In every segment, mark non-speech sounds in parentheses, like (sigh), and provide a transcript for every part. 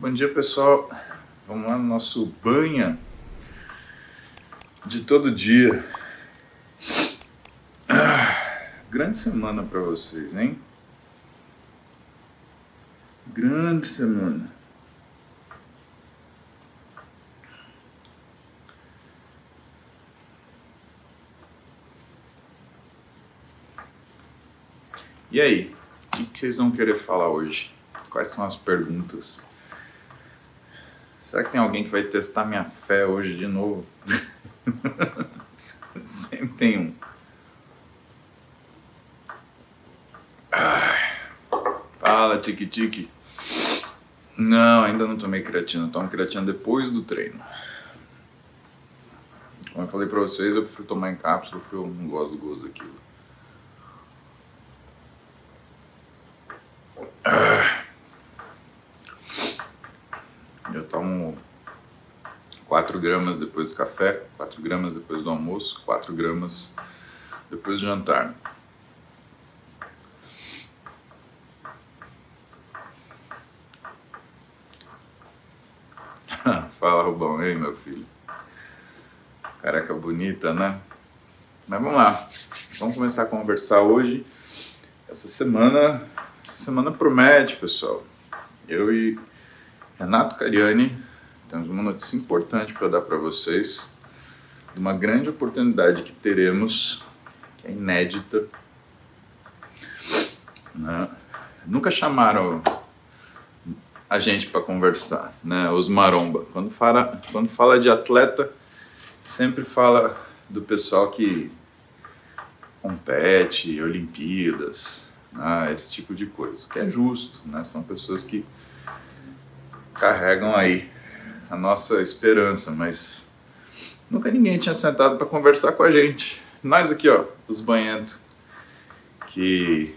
Bom dia, pessoal. Vamos lá no nosso banha de todo dia. Ah, grande semana para vocês, hein? Grande semana. E aí, o que vocês vão querer falar hoje? Quais são as perguntas? Será que tem alguém que vai testar minha fé hoje de novo? (laughs) Sempre tem um. Ai. Fala, tique-tique. Não, ainda não tomei creatina. Tomo creatina depois do treino. Como eu falei pra vocês, eu prefiro tomar em cápsula porque eu não gosto do gosto daquilo. Eu tomo 4 gramas depois do café, 4 gramas depois do almoço, 4 gramas depois do jantar. (laughs) Fala, Rubão. Ei, meu filho. Careca bonita, né? Mas vamos lá. Vamos começar a conversar hoje. Essa semana, essa semana promete, pessoal. Eu e Renato Cariani temos uma notícia importante para dar para vocês. De uma grande oportunidade que teremos, que é inédita. Né? Nunca chamaram a gente para conversar, né? Os maromba. Quando fala, quando fala de atleta, sempre fala do pessoal que compete, Olimpíadas, né? esse tipo de coisa, que é justo, né? São pessoas que carregam aí a nossa esperança, mas nunca ninguém tinha sentado para conversar com a gente. Nós aqui, ó, os banhentos, que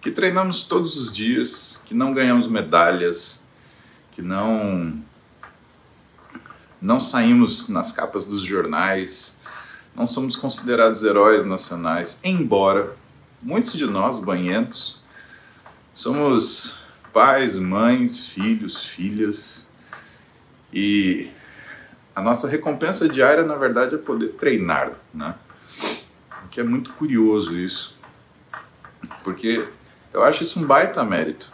que treinamos todos os dias, que não ganhamos medalhas, que não não saímos nas capas dos jornais, não somos considerados heróis nacionais, embora muitos de nós, banhentos, somos pais, mães, filhos, filhas, e a nossa recompensa diária, na verdade, é poder treinar, né? Que é muito curioso isso, porque eu acho isso um baita mérito.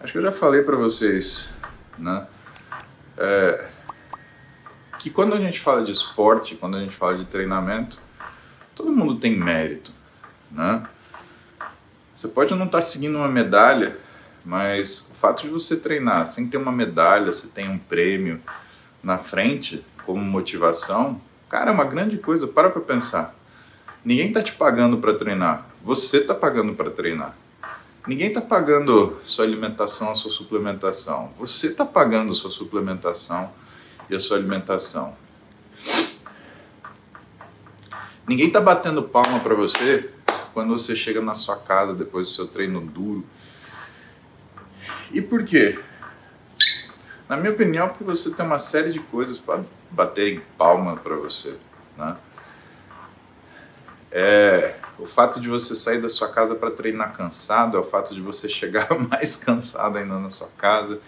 Acho que eu já falei para vocês, né? É, que quando a gente fala de esporte, quando a gente fala de treinamento, todo mundo tem mérito, né? Você pode não estar tá seguindo uma medalha, mas o fato de você treinar sem ter uma medalha, você tem um prêmio na frente como motivação, cara, é uma grande coisa. Para para pensar. Ninguém está te pagando para treinar, você está pagando para treinar. Ninguém está pagando sua alimentação, a sua suplementação. Você está pagando sua suplementação e a sua alimentação. Ninguém está batendo palma para você quando você chega na sua casa depois do seu treino duro. E por quê? Na minha opinião, porque você tem uma série de coisas para bater em palma para você, né? É, o fato de você sair da sua casa para treinar cansado, é o fato de você chegar (laughs) mais cansado ainda na sua casa,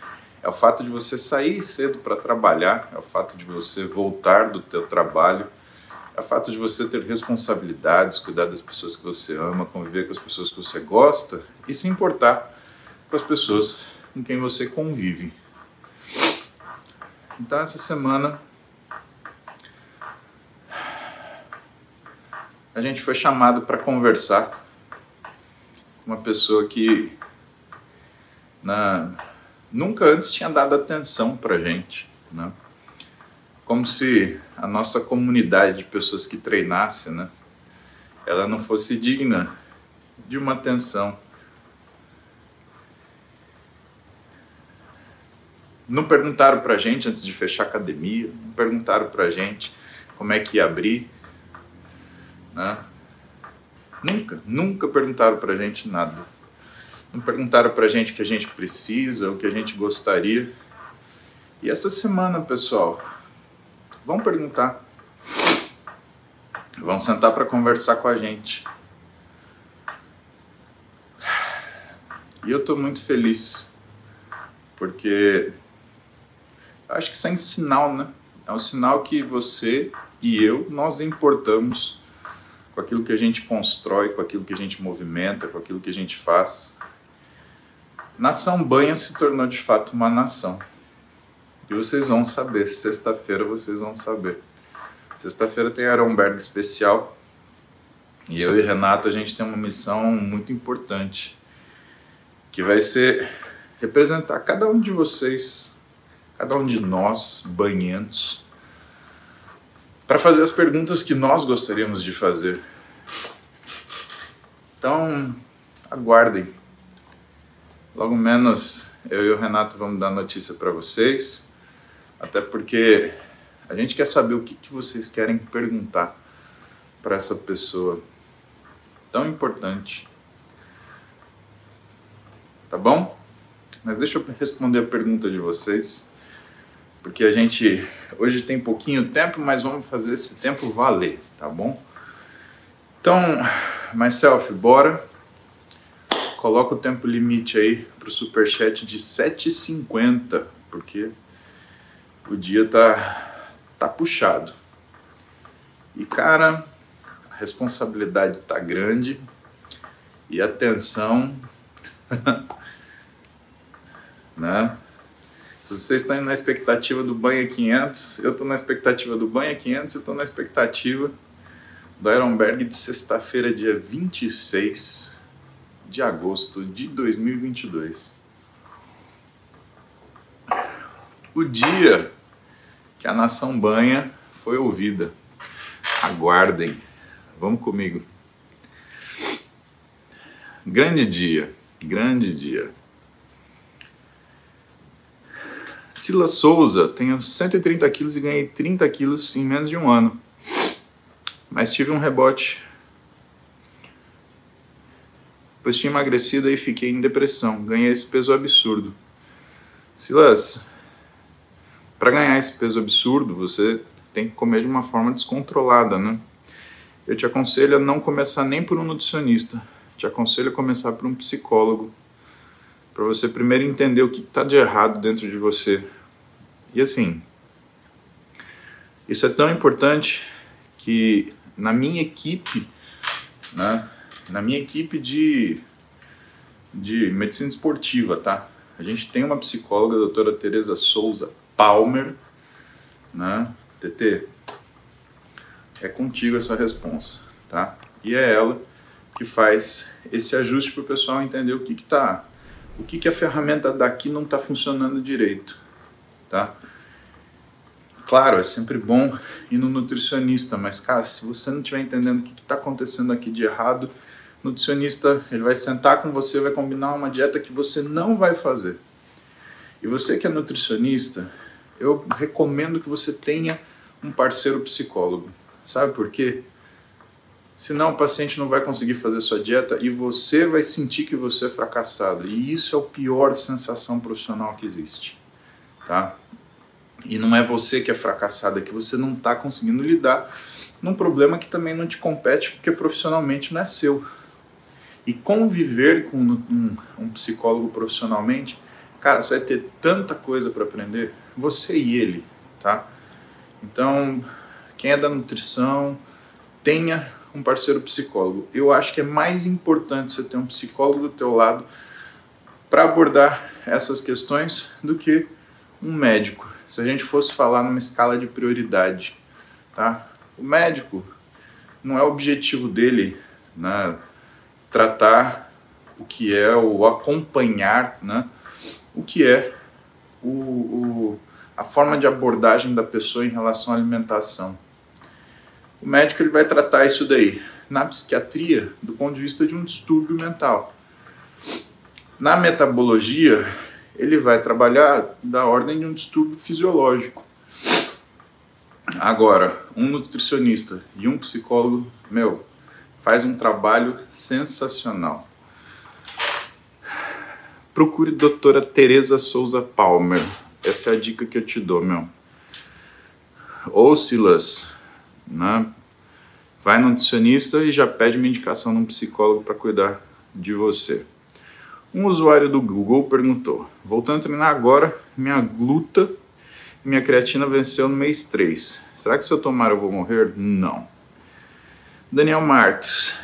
é o fato de você sair cedo para trabalhar, é o fato de você voltar do teu trabalho, é o fato de você ter responsabilidades, cuidar das pessoas que você ama, conviver com as pessoas que você gosta e se importar com as pessoas com quem você convive. Então essa semana a gente foi chamado para conversar com uma pessoa que na, nunca antes tinha dado atenção para gente, né? Como se a nossa comunidade de pessoas que treinasse, né? Ela não fosse digna de uma atenção. Não perguntaram para gente antes de fechar a academia, não perguntaram para gente como é que ia abrir, né? Nunca, nunca perguntaram para a gente nada. Não perguntaram para a gente o que a gente precisa, o que a gente gostaria. E essa semana, pessoal, vão perguntar. Vão sentar para conversar com a gente. E eu estou muito feliz, porque acho que isso é um sinal, né? É um sinal que você e eu, nós importamos com aquilo que a gente constrói, com aquilo que a gente movimenta, com aquilo que a gente faz. Nação Banha se tornou de fato uma nação. E vocês vão saber, sexta-feira vocês vão saber. Sexta-feira tem Aronberg especial. E eu e Renato a gente tem uma missão muito importante, que vai ser representar cada um de vocês, cada um de nós, banhentos, para fazer as perguntas que nós gostaríamos de fazer. Então, aguardem. Logo menos eu e o Renato vamos dar notícia para vocês, até porque a gente quer saber o que, que vocês querem perguntar para essa pessoa tão importante. Tá bom? Mas deixa eu responder a pergunta de vocês, porque a gente hoje tem pouquinho tempo, mas vamos fazer esse tempo valer, tá bom? Então, myself, bora. Coloca o tempo limite aí pro superchat de 7,50, porque o dia tá tá puxado. E cara, a responsabilidade tá grande e a tensão, (laughs) né? Se vocês estão na expectativa do banha 500, eu estou na expectativa do banha 500 e estou na expectativa do Ironberg de sexta-feira, dia 26 de agosto de 2022. O dia que a nação banha foi ouvida. Aguardem. Vamos comigo. Grande dia, grande dia. Silas Souza, tenho 130 quilos e ganhei 30 quilos em menos de um ano. Mas tive um rebote. Pois tinha emagrecido e fiquei em depressão. Ganhei esse peso absurdo. Silas, para ganhar esse peso absurdo, você tem que comer de uma forma descontrolada, né? Eu te aconselho a não começar nem por um nutricionista. Te aconselho a começar por um psicólogo, para você primeiro entender o que está de errado dentro de você. E assim, isso é tão importante que na minha equipe, né, na minha equipe de, de medicina esportiva, tá? A gente tem uma psicóloga, a doutora Tereza Souza, Palmer, né? TT, é contigo essa resposta, tá? E é ela que faz esse ajuste para o pessoal entender o que que tá, o que que a ferramenta daqui não está funcionando direito, tá? Claro, é sempre bom ir no nutricionista, mas cara, se você não estiver entendendo o que está acontecendo aqui de errado, o nutricionista ele vai sentar com você, vai combinar uma dieta que você não vai fazer. E você que é nutricionista, eu recomendo que você tenha um parceiro psicólogo. Sabe por quê? Senão o paciente não vai conseguir fazer sua dieta e você vai sentir que você é fracassado. E isso é a pior sensação profissional que existe. Tá? E não é você que é fracassado, é que você não está conseguindo lidar num problema que também não te compete porque profissionalmente não é seu. E conviver com um, um psicólogo profissionalmente, cara, você vai ter tanta coisa para aprender você e ele, tá? Então, quem é da nutrição, tenha um parceiro psicólogo. Eu acho que é mais importante você ter um psicólogo do teu lado para abordar essas questões do que um médico. Se a gente fosse falar numa escala de prioridade, tá? O médico não é o objetivo dele, né? Tratar o que é o acompanhar, né? O que é o, o a forma de abordagem da pessoa em relação à alimentação. O médico ele vai tratar isso daí na psiquiatria do ponto de vista de um distúrbio mental. Na metabologia, ele vai trabalhar da ordem de um distúrbio fisiológico. Agora, um nutricionista e um psicólogo, meu, faz um trabalho sensacional. Procure a doutora Teresa Souza Palmer. Essa é a dica que eu te dou, meu. Ou Silas, né? Vai no nutricionista e já pede uma indicação de um psicólogo para cuidar de você. Um usuário do Google perguntou: Voltando a treinar agora, minha gluta e minha creatina venceu no mês 3. Será que se eu tomar eu vou morrer? Não. Daniel Marques,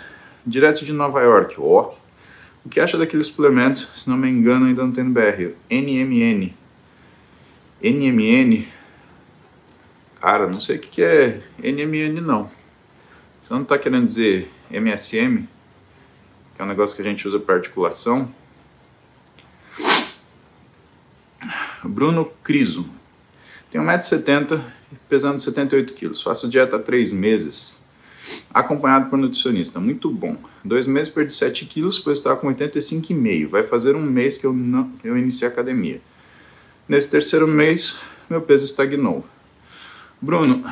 direto de Nova York. Ó, oh, o que acha daquele suplemento? Se não me engano, ainda não tem no BR. NMN. NMN. Cara, não sei o que é NMN não. Você não está querendo dizer MSM? Que é um negócio que a gente usa para articulação? Bruno Criso. Tenho 1,70m, pesando 78 kg. Faço dieta há 3 meses, acompanhado por nutricionista. Muito bom. Dois meses perdi 7 quilos, pois estava com 85,5. Vai fazer um mês que eu, não, eu iniciei a academia. Nesse terceiro mês, meu peso estagnou. Bruno,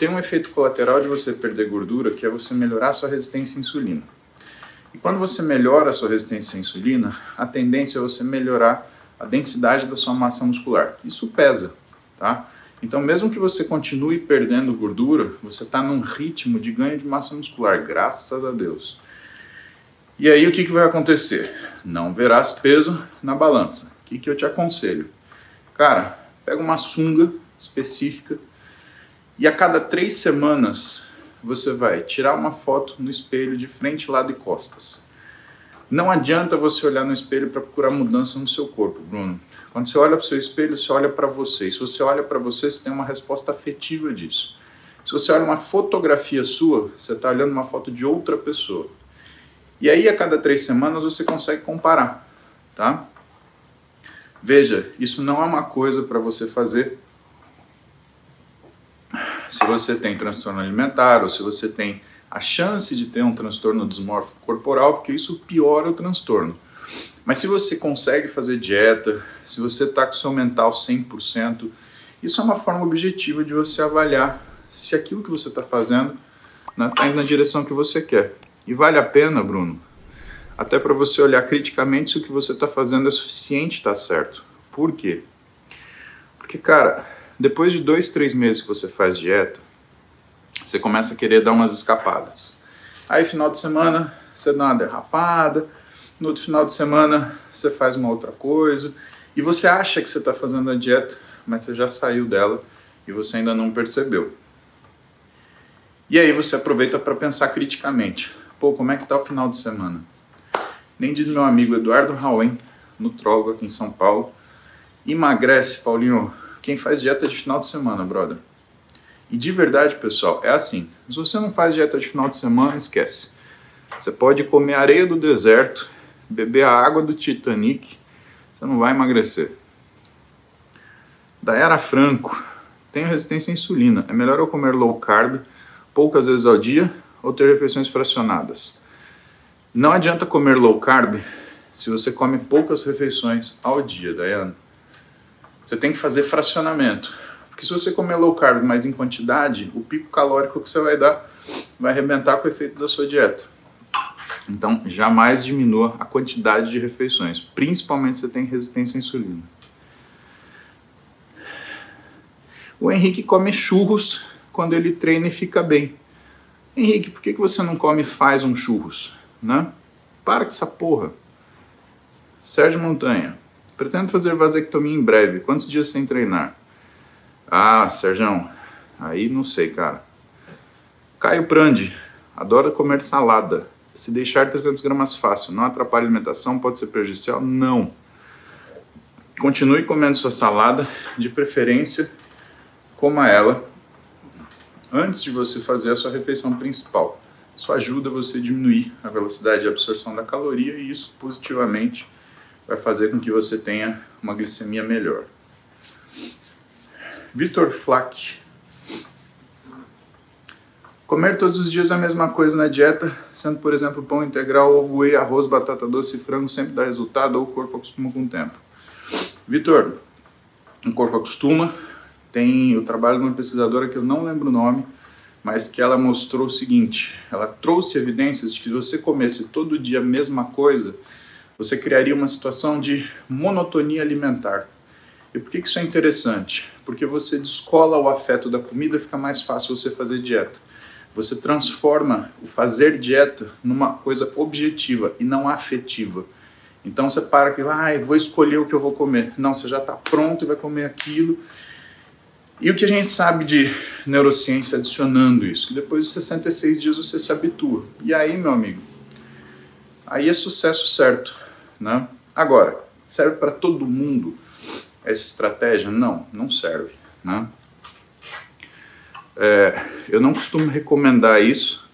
tem um efeito colateral de você perder gordura, que é você melhorar a sua resistência à insulina. E quando você melhora a sua resistência à insulina, a tendência é você melhorar a densidade da sua massa muscular. Isso pesa, tá? Então, mesmo que você continue perdendo gordura, você está num ritmo de ganho de massa muscular, graças a Deus. E aí, o que, que vai acontecer? Não verás peso na balança. O que, que eu te aconselho? Cara, pega uma sunga específica e a cada três semanas você vai tirar uma foto no espelho de frente, lado e costas. Não adianta você olhar no espelho para procurar mudança no seu corpo, Bruno. Quando você olha para o seu espelho, você olha para você. E se você olha para você, você tem uma resposta afetiva disso. Se você olha uma fotografia sua, você está olhando uma foto de outra pessoa. E aí, a cada três semanas, você consegue comparar, tá? Veja, isso não é uma coisa para você fazer se você tem transtorno alimentar ou se você tem a chance de ter um transtorno dismórfico corporal, porque isso piora o transtorno. Mas se você consegue fazer dieta, se você está com seu mental 100%, isso é uma forma objetiva de você avaliar se aquilo que você está fazendo está indo na direção que você quer. E vale a pena, Bruno, até para você olhar criticamente se o que você está fazendo é suficiente, está certo. Por quê? Porque, cara, depois de dois, três meses que você faz dieta, você começa a querer dar umas escapadas. Aí, final de semana, você dá uma derrapada, no outro final de semana, você faz uma outra coisa, e você acha que você está fazendo a dieta, mas você já saiu dela e você ainda não percebeu. E aí você aproveita para pensar criticamente. Pô, como é que tá o final de semana? Nem diz meu amigo Eduardo Rauen, nutrólogo aqui em São Paulo. Emagrece, Paulinho, quem faz dieta de final de semana, brother. E de verdade, pessoal, é assim. Se você não faz dieta de final de semana, esquece. Você pode comer areia do deserto, beber a água do Titanic, você não vai emagrecer. Da era Franco, tenho resistência à insulina. É melhor eu comer low carb poucas vezes ao dia ou ter refeições fracionadas. Não adianta comer low carb se você come poucas refeições ao dia, Dayana. Você tem que fazer fracionamento. Porque se você comer low carb, mas em quantidade, o pico calórico que você vai dar vai arrebentar com o efeito da sua dieta. Então, jamais diminua a quantidade de refeições, principalmente se você tem resistência à insulina. O Henrique come churros quando ele treina e fica bem. Henrique, por que você não come e faz um churros? Né? Para com essa porra. Sérgio Montanha. Pretendo fazer vasectomia em breve. Quantos dias sem treinar? Ah, Sérgio, aí não sei, cara. Caio Prandi, adora comer salada. Se deixar 300 gramas fácil, não atrapalha a alimentação, pode ser prejudicial? Não. Continue comendo sua salada, de preferência, coma ela antes de você fazer a sua refeição principal. Isso ajuda você a diminuir a velocidade de absorção da caloria e isso positivamente vai fazer com que você tenha uma glicemia melhor. Vitor Flack. Comer todos os dias a mesma coisa na dieta, sendo, por exemplo, pão integral, ovo whey, arroz, batata doce e frango, sempre dá resultado ou o corpo acostuma com o tempo? Vitor, o corpo acostuma. Tem o trabalho de uma pesquisadora que eu não lembro o nome, mas que ela mostrou o seguinte: ela trouxe evidências de que se você comesse todo dia a mesma coisa, você criaria uma situação de monotonia alimentar. E por que isso é interessante? Porque você descola o afeto da comida, fica mais fácil você fazer dieta. Você transforma o fazer dieta numa coisa objetiva e não afetiva. Então você para aqui, ah, vou escolher o que eu vou comer. Não, você já está pronto e vai comer aquilo. E o que a gente sabe de neurociência adicionando isso? Que depois de 66 dias você se habitua. E aí, meu amigo, aí é sucesso certo. Né? Agora, serve para todo mundo essa estratégia? Não, não serve. Né? É, eu não costumo recomendar isso.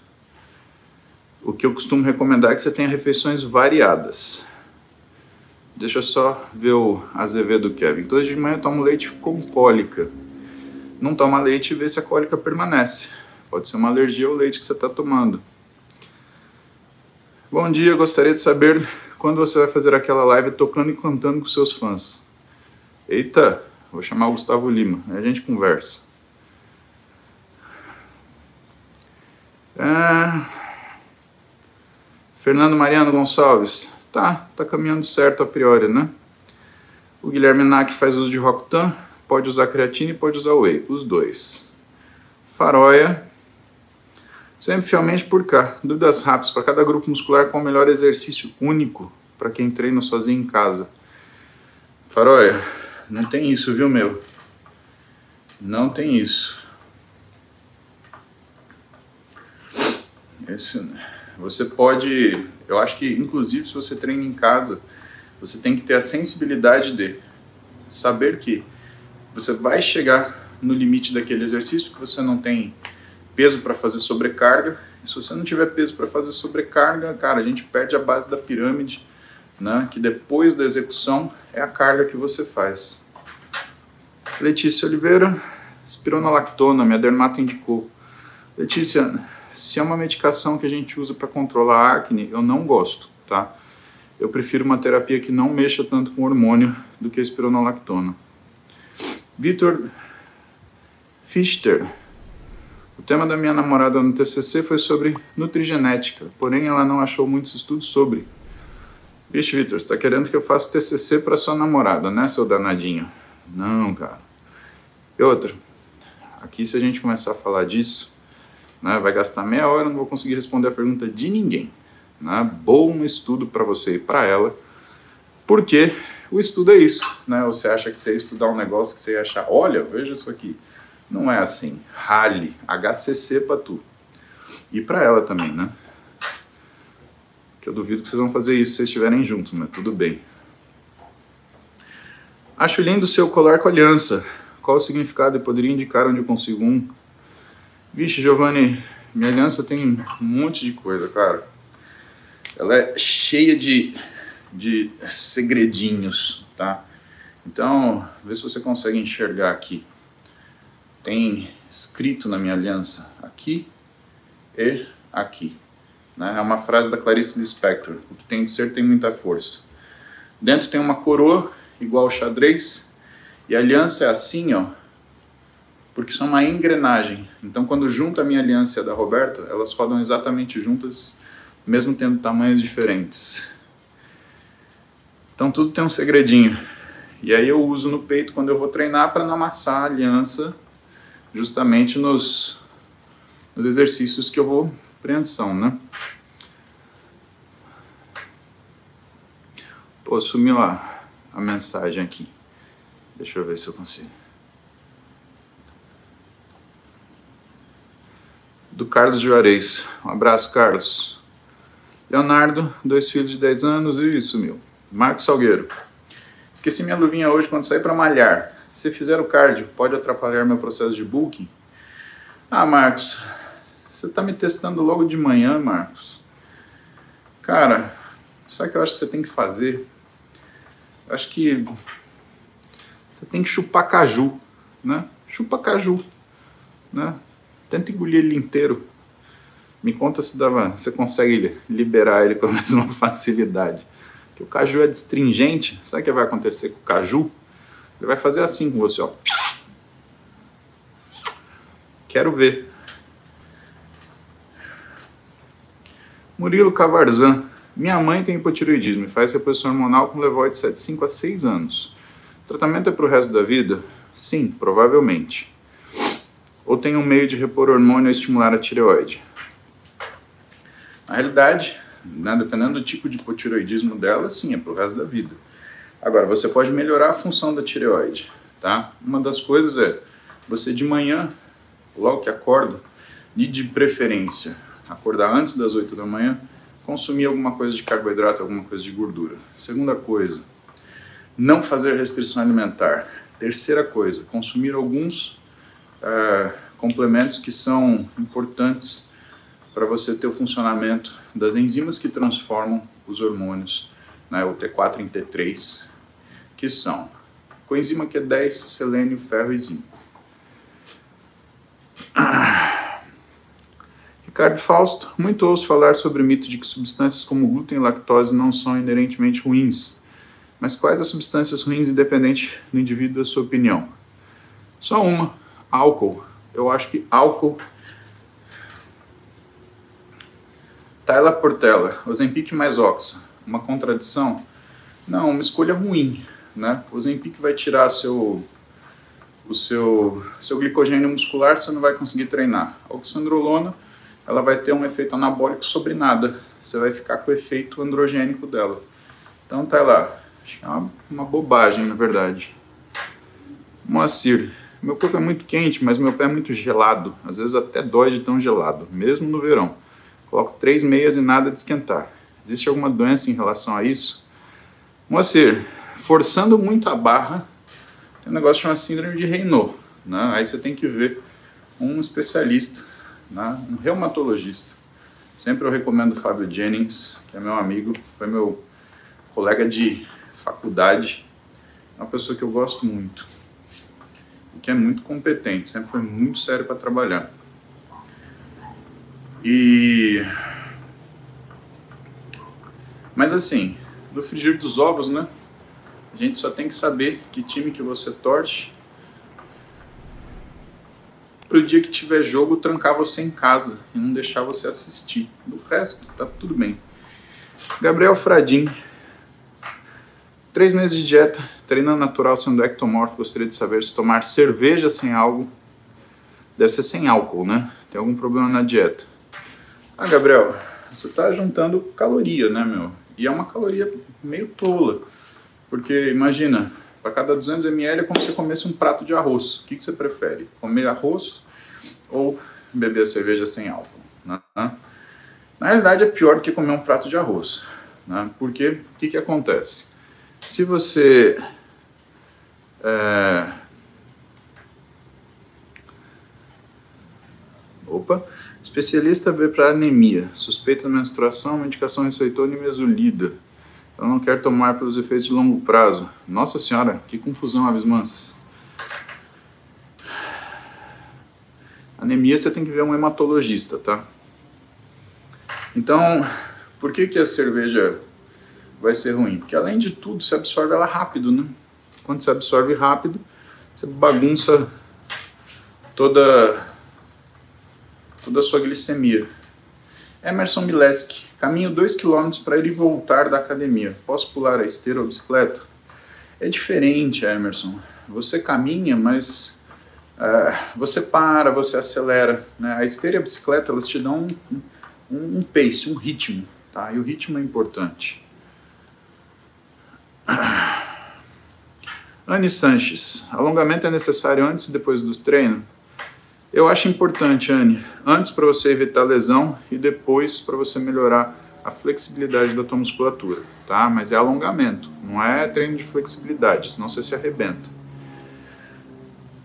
O que eu costumo recomendar é que você tenha refeições variadas. Deixa eu só ver o Azevedo Kevin. Toda de manhã eu tomo leite com cólica não toma leite e vê se a cólica permanece. Pode ser uma alergia ao leite que você está tomando. Bom dia, gostaria de saber quando você vai fazer aquela live tocando e cantando com seus fãs. Eita, vou chamar o Gustavo Lima, a gente conversa. É... Fernando Mariano Gonçalves, tá, tá caminhando certo a priori, né? O Guilherme Nack faz uso de Rocktan, Pode usar creatina e pode usar whey, os dois. Faroia, sempre fielmente por cá. Dúvidas rápidas para cada grupo muscular qual o melhor exercício único para quem treina sozinho em casa. Faroia, não tem isso, viu, meu? Não tem isso. Esse, você pode, eu acho que inclusive se você treina em casa, você tem que ter a sensibilidade de saber que você vai chegar no limite daquele exercício que você não tem peso para fazer sobrecarga. E se você não tiver peso para fazer sobrecarga, cara, a gente perde a base da pirâmide, né? Que depois da execução é a carga que você faz. Letícia Oliveira, espironolactona, minha dermato indicou. Letícia, se é uma medicação que a gente usa para controlar a acne, eu não gosto, tá? Eu prefiro uma terapia que não mexa tanto com hormônio do que a espironolactona. Vitor Fichter. O tema da minha namorada no TCC foi sobre nutrigenética, porém ela não achou muitos estudos sobre. Vixe, Vitor, você está querendo que eu faça TCC para sua namorada, né, seu danadinho? Não, cara. E outra, aqui se a gente começar a falar disso, né, vai gastar meia hora, não vou conseguir responder a pergunta de ninguém. Né? Bom estudo para você e para ela, porque o estudo é isso, né? Você acha que você ia estudar um negócio que você ia achar, olha, veja isso aqui. Não é assim. Rale, HCC para tu. E para ela também, né? Que eu duvido que vocês vão fazer isso se vocês estiverem juntos, mas tudo bem. Acho lindo o seu colar com aliança. Qual o significado e poderia indicar onde eu consigo um? Vixe, Giovanni, minha aliança tem um monte de coisa, cara. Ela é cheia de de segredinhos, tá? Então, vê se você consegue enxergar aqui. Tem escrito na minha aliança aqui e aqui. Né? É uma frase da Clarice Lispector. O que tem de ser tem muita força. Dentro tem uma coroa igual ao xadrez e a aliança é assim, ó, porque são uma engrenagem. Então, quando junta a minha aliança e a da Roberta, elas rodam exatamente juntas, mesmo tendo tamanhos diferentes. Então tudo tem um segredinho. E aí eu uso no peito quando eu vou treinar para não amassar a aliança justamente nos, nos exercícios que eu vou preensão, né? Pô, sumiu a, a mensagem aqui. Deixa eu ver se eu consigo. Do Carlos Juarez. Um abraço, Carlos. Leonardo, dois filhos de 10 anos, e sumiu. Marcos Salgueiro. Esqueci minha luvinha hoje quando saí para malhar. Se fizer o cardio, pode atrapalhar meu processo de bulking? Ah, Marcos, você está me testando logo de manhã, Marcos. Cara, sabe o que eu acho que você tem que fazer? Eu acho que você tem que chupar caju, né? Chupa caju, né? Tenta engolir ele inteiro. Me conta se dava, você consegue liberar ele com a (laughs) mesma facilidade que o caju é destringente, sabe o que vai acontecer com o caju? Ele vai fazer assim com você, ó. Quero ver. Murilo Cavarzan. Minha mãe tem hipotiroidismo e faz reposição hormonal com levoide de 5 a 6 anos. O tratamento é para o resto da vida? Sim, provavelmente. Ou tem um meio de repor hormônio e estimular a tireoide? Na realidade, né, dependendo do tipo de hipotireoidismo dela, sim, é pro resto da vida. Agora, você pode melhorar a função da tireoide, tá? Uma das coisas é você de manhã, logo que acorda, e de preferência, acordar antes das 8 da manhã, consumir alguma coisa de carboidrato, alguma coisa de gordura. Segunda coisa, não fazer restrição alimentar. Terceira coisa, consumir alguns uh, complementos que são importantes para você ter o funcionamento das enzimas que transformam os hormônios, né, o T4 em T3, que são coenzima Q10, selênio, ferro e zinco. Ricardo Fausto, muito ouço falar sobre o mito de que substâncias como glúten e lactose não são inerentemente ruins. Mas quais as substâncias ruins, independente do indivíduo da sua opinião? Só uma, álcool. Eu acho que álcool. Tyla Portela, Ozempic mais Oxa. Uma contradição? Não, uma escolha ruim. Né? O Ozempic vai tirar seu, o seu, seu glicogênio muscular, você não vai conseguir treinar. A oxandrolona, ela vai ter um efeito anabólico sobre nada. Você vai ficar com o efeito androgênico dela. Então tá lá. Acho que é uma, uma bobagem, na verdade. Moacir, meu corpo é muito quente, mas meu pé é muito gelado. Às vezes até dói de tão gelado, mesmo no verão. Coloco três meias e nada de esquentar. Existe alguma doença em relação a isso? Moacir, forçando muito a barra, tem um negócio chamado síndrome de Raynaud. Né? Aí você tem que ver um especialista, né? um reumatologista. Sempre eu recomendo o Fábio Jennings, que é meu amigo, foi meu colega de faculdade, é uma pessoa que eu gosto muito, que é muito competente, sempre foi muito sério para trabalhar. E mas assim, no frigir dos ovos, né? A gente só tem que saber que time que você torce para o dia que tiver jogo trancar você em casa e não deixar você assistir. Do resto, tá tudo bem. Gabriel Fradim, três meses de dieta, treinando natural sendo ectomorfo, gostaria de saber se tomar cerveja sem algo, deve ser sem álcool, né? Tem algum problema na dieta? Ah, Gabriel, você está juntando caloria, né, meu? E é uma caloria meio tola. Porque imagina, para cada 200 ml é como se você comesse um prato de arroz. O que, que você prefere? Comer arroz ou beber a cerveja sem álcool? Né? Na realidade é pior do que comer um prato de arroz. Né? Porque o que, que acontece? Se você é... Opa! Especialista vê para anemia, suspeita de menstruação, medicação receitou nimesulida. Eu não quero tomar pelos efeitos de longo prazo. Nossa senhora, que confusão, aves mansas. Anemia você tem que ver um hematologista, tá? Então, por que, que a cerveja vai ser ruim? Porque além de tudo, você absorve ela rápido, né? Quando você absorve rápido, você bagunça toda, toda a sua glicemia. Emerson Mileski, caminho 2 km para ir e voltar da academia. Posso pular a esteira ou bicicleta? É diferente, Emerson. Você caminha, mas uh, você para, você acelera. Né? A esteira e a bicicleta elas te dão um, um, um pace, um ritmo. Tá? E o ritmo é importante. Anne Sanches, alongamento é necessário antes e depois do treino? Eu acho importante, Anne, antes para você evitar lesão e depois para você melhorar a flexibilidade da tua musculatura, tá? Mas é alongamento, não é treino de flexibilidade, senão você se arrebenta.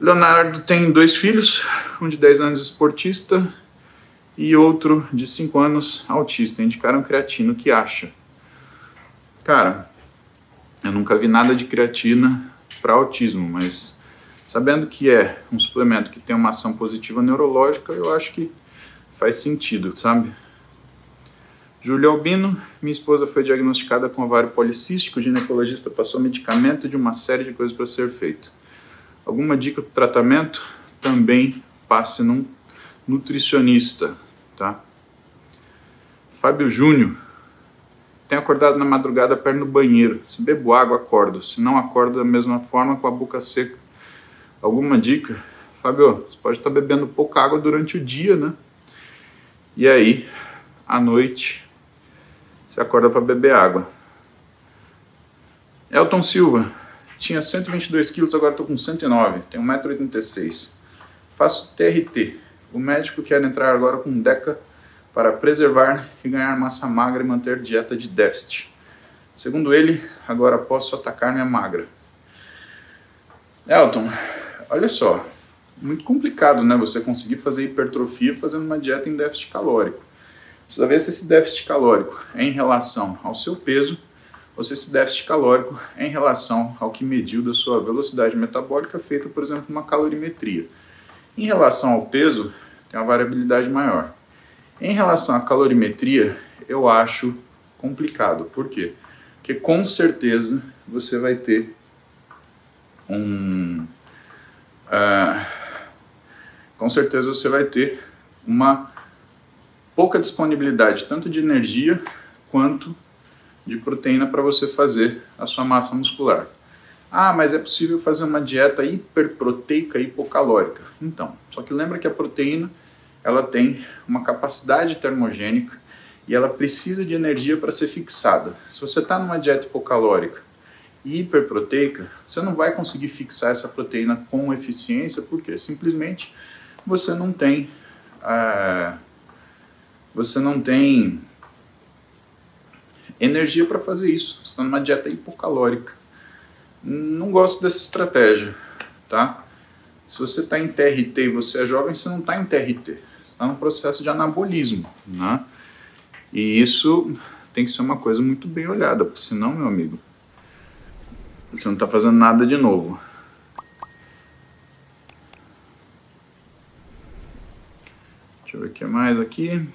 Leonardo tem dois filhos, um de 10 anos esportista e outro de 5 anos autista. Indicaram creatina, o que acha? Cara, eu nunca vi nada de creatina para autismo, mas Sabendo que é um suplemento que tem uma ação positiva neurológica, eu acho que faz sentido, sabe? Júlia Albino, minha esposa foi diagnosticada com ovário policístico, o ginecologista passou medicamento de uma série de coisas para ser feito. Alguma dica para tratamento? Também passe num nutricionista, tá? Fábio Júnior, tenho acordado na madrugada perto do banheiro. Se bebo água, acordo. Se não acordo da mesma forma, com a boca seca alguma dica? Fábio, você pode estar bebendo pouca água durante o dia, né? E aí, à noite, você acorda para beber água. Elton Silva, tinha 122 quilos, agora estou com 109, tenho 1,86m. Faço TRT. O médico quer entrar agora com DECA para preservar e ganhar massa magra e manter dieta de déficit. Segundo ele, agora posso atacar minha magra. Elton, olha só, muito complicado, né? Você conseguir fazer hipertrofia fazendo uma dieta em déficit calórico. Precisa ver se esse déficit calórico é em relação ao seu peso ou se esse déficit calórico é em relação ao que mediu da sua velocidade metabólica feita, por exemplo, uma calorimetria. Em relação ao peso, tem uma variabilidade maior. Em relação à calorimetria, eu acho complicado. Por quê? Porque com certeza você vai ter um. Com certeza você vai ter uma pouca disponibilidade tanto de energia quanto de proteína para você fazer a sua massa muscular. Ah, mas é possível fazer uma dieta hiperproteica hipocalórica. Então, só que lembra que a proteína ela tem uma capacidade termogênica e ela precisa de energia para ser fixada. Se você está numa dieta hipocalórica e hiperproteica, você não vai conseguir fixar essa proteína com eficiência, porque simplesmente você não tem é, você não tem energia para fazer isso. Você está numa dieta hipocalórica. Não gosto dessa estratégia, tá? Se você está em TRT e você é jovem, você não está em TRT. Você está no processo de anabolismo, né? E isso tem que ser uma coisa muito bem olhada, porque senão, meu amigo, você não está fazendo nada de novo. Deixa eu ver o que mais aqui.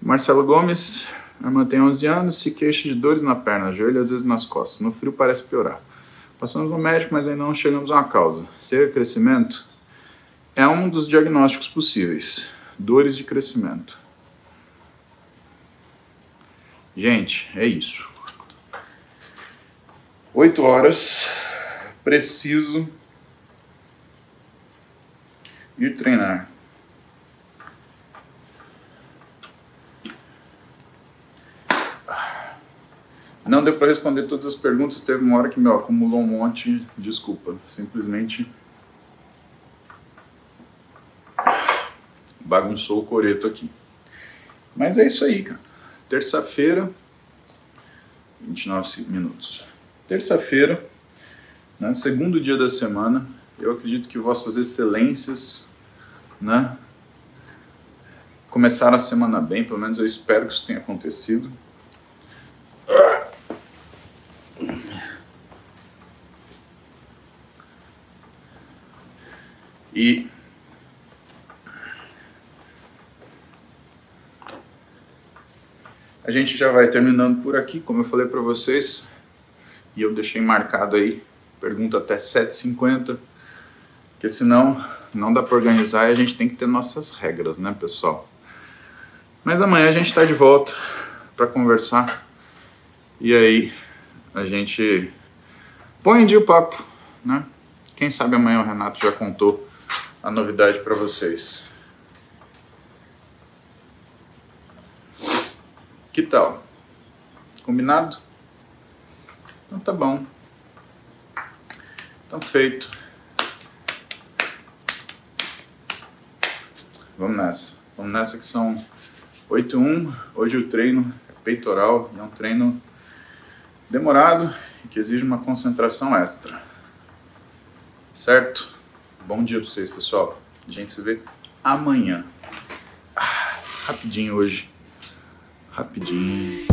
Marcelo Gomes, irmã tem 11 anos, se queixa de dores na perna, joelho às vezes nas costas. No frio parece piorar. Passamos no médico, mas ainda não chegamos a uma causa. Seria crescimento? É um dos diagnósticos possíveis. Dores de crescimento. Gente, é isso. Oito horas. Preciso ir treinar. Não deu para responder todas as perguntas, teve uma hora que meu acumulou um monte, desculpa, simplesmente bagunçou o coreto aqui. Mas é isso aí, cara. Terça-feira, 29 minutos. Terça-feira, né, segundo dia da semana, eu acredito que vossas excelências, né, começaram a semana bem, pelo menos eu espero que isso tenha acontecido. E a gente já vai terminando por aqui, como eu falei para vocês, e eu deixei marcado aí, pergunta até 7h50, porque senão não dá para organizar e a gente tem que ter nossas regras, né, pessoal? Mas amanhã a gente está de volta para conversar e aí a gente põe em dia o papo, né? Quem sabe amanhã o Renato já contou a novidade para vocês. Que tal? Combinado? Então tá bom. Então feito. Vamos nessa. Vamos nessa que são 8 e 1. Hoje o treino é peitoral, é um treino demorado e que exige uma concentração extra. Certo? Bom dia para vocês, pessoal. A gente se vê amanhã. Ah, rapidinho hoje. Rapidinho.